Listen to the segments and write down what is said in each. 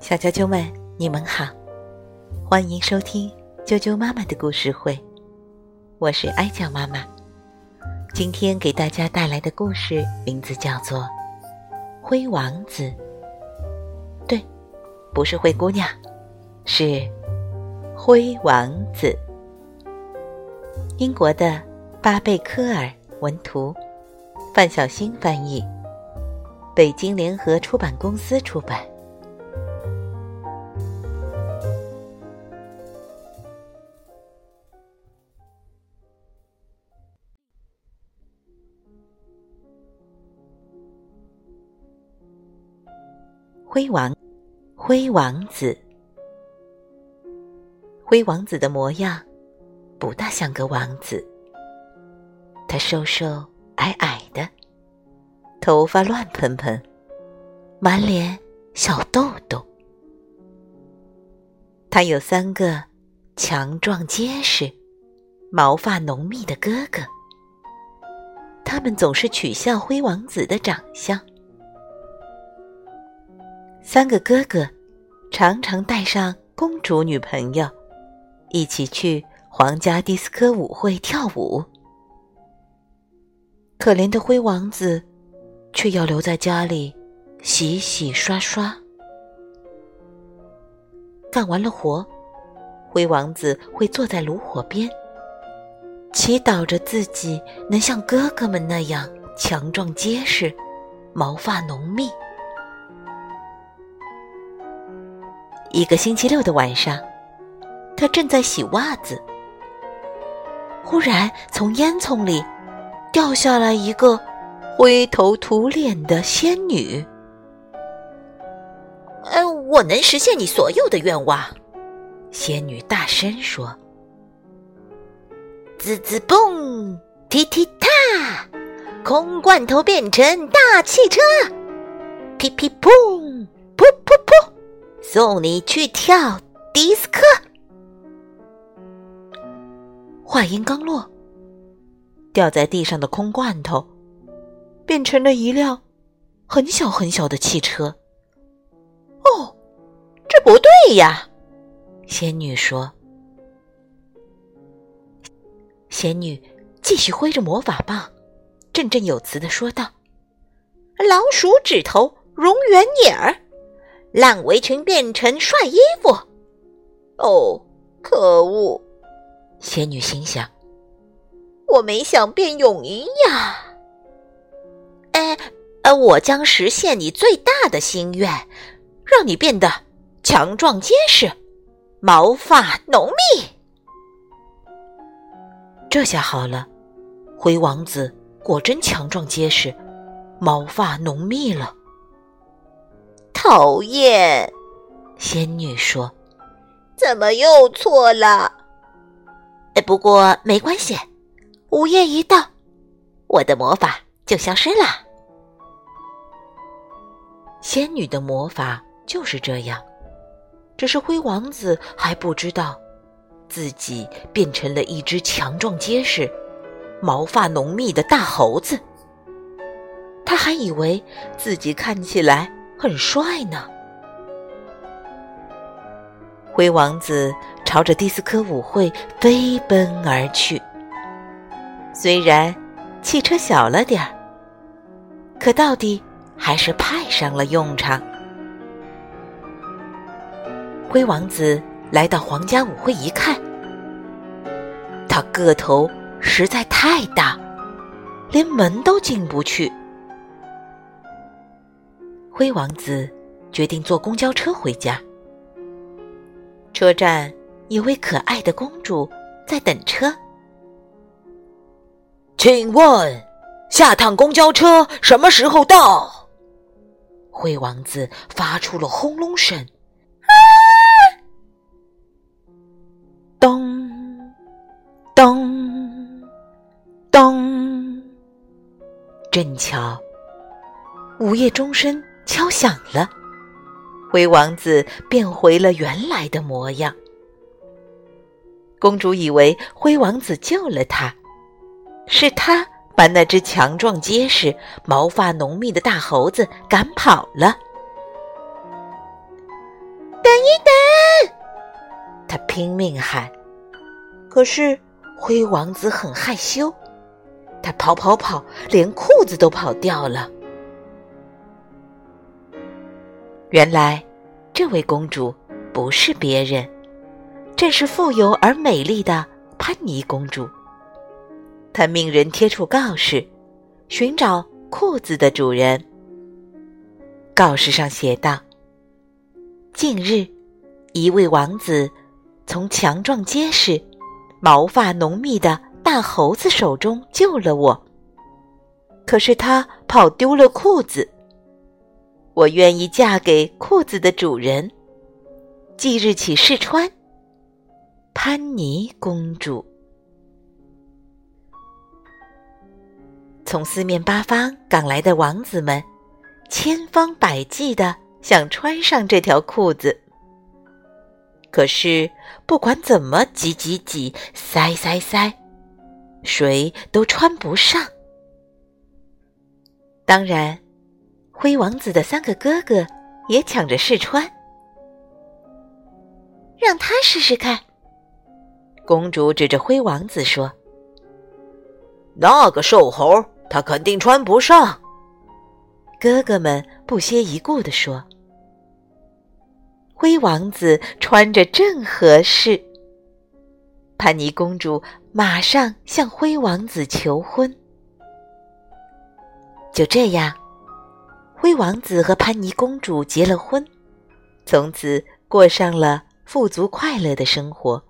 小啾啾们，你们好，欢迎收听啾啾妈妈的故事会，我是哀酱妈妈。今天给大家带来的故事名字叫做《灰王子》。对，不是灰姑娘，是灰王子。英国的巴贝科尔文图，范小新翻译，北京联合出版公司出版。灰王，灰王子，灰王子的模样不大像个王子。他瘦瘦矮矮的，头发乱蓬蓬，满脸小痘痘。他有三个强壮结实、毛发浓密的哥哥，他们总是取笑灰王子的长相。三个哥哥常常带上公主女朋友，一起去皇家迪斯科舞会跳舞。可怜的灰王子却要留在家里洗洗刷刷。干完了活，灰王子会坐在炉火边，祈祷着自己能像哥哥们那样强壮结实，毛发浓密。一个星期六的晚上，他正在洗袜子，忽然从烟囱里掉下来一个灰头土脸的仙女。“呃，我能实现你所有的愿望。”仙女大声说。“滋滋蹦，踢踢踏，空罐头变成大汽车，噼噼砰，噗噗噗。”送你去跳迪斯科。话音刚落，掉在地上的空罐头变成了一辆很小很小的汽车。哦，这不对呀！仙女说。仙女继续挥着魔法棒，振振有词的说道：“老鼠指头，容圆眼儿。”烂围裙变成帅衣服，哦，可恶！仙女心想：“我没想变泳衣呀。”我将实现你最大的心愿，让你变得强壮结实，毛发浓密。这下好了，灰王子果真强壮结实，毛发浓密了。讨厌，仙女说：“怎么又错了？哎，不过没关系，午夜一到，我的魔法就消失了。仙女的魔法就是这样，只是灰王子还不知道，自己变成了一只强壮结实、毛发浓密的大猴子。他还以为自己看起来……”很帅呢。灰王子朝着迪斯科舞会飞奔而去。虽然汽车小了点儿，可到底还是派上了用场。灰王子来到皇家舞会一看，他个头实在太大，连门都进不去。灰王子决定坐公交车回家。车站有位可爱的公主在等车。请问，下趟公交车什么时候到？灰王子发出了轰隆声。咚咚咚！正巧，午夜钟声。敲响了，灰王子变回了原来的模样。公主以为灰王子救了她，是他把那只强壮结实、毛发浓密的大猴子赶跑了。等一等！”他拼命喊。可是灰王子很害羞，他跑跑跑，连裤子都跑掉了。原来，这位公主不是别人，正是富有而美丽的潘妮公主。他命人贴出告示，寻找裤子的主人。告示上写道：“近日，一位王子从强壮结实、毛发浓密的大猴子手中救了我，可是他跑丢了裤子。”我愿意嫁给裤子的主人，即日起试穿。潘妮公主从四面八方赶来的王子们，千方百计的想穿上这条裤子，可是不管怎么挤挤挤、塞塞塞，谁都穿不上。当然。灰王子的三个哥哥也抢着试穿，让他试试看。公主指着灰王子说：“那个瘦猴，他肯定穿不上。”哥哥们不屑一顾地说：“灰王子穿着正合适。”潘妮公主马上向灰王子求婚。就这样。灰王子和潘妮公主结了婚，从此过上了富足快乐的生活。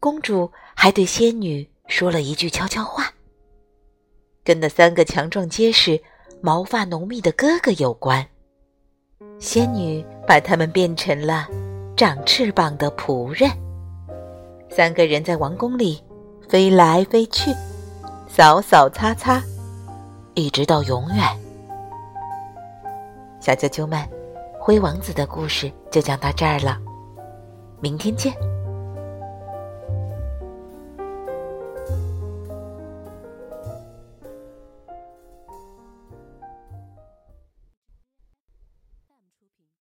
公主还对仙女说了一句悄悄话，跟那三个强壮结实、毛发浓密的哥哥有关。仙女把他们变成了长翅膀的仆人，三个人在王宫里飞来飞去，扫扫擦擦，一直到永远。小啾啾们，灰王子的故事就讲到这儿了，明天见。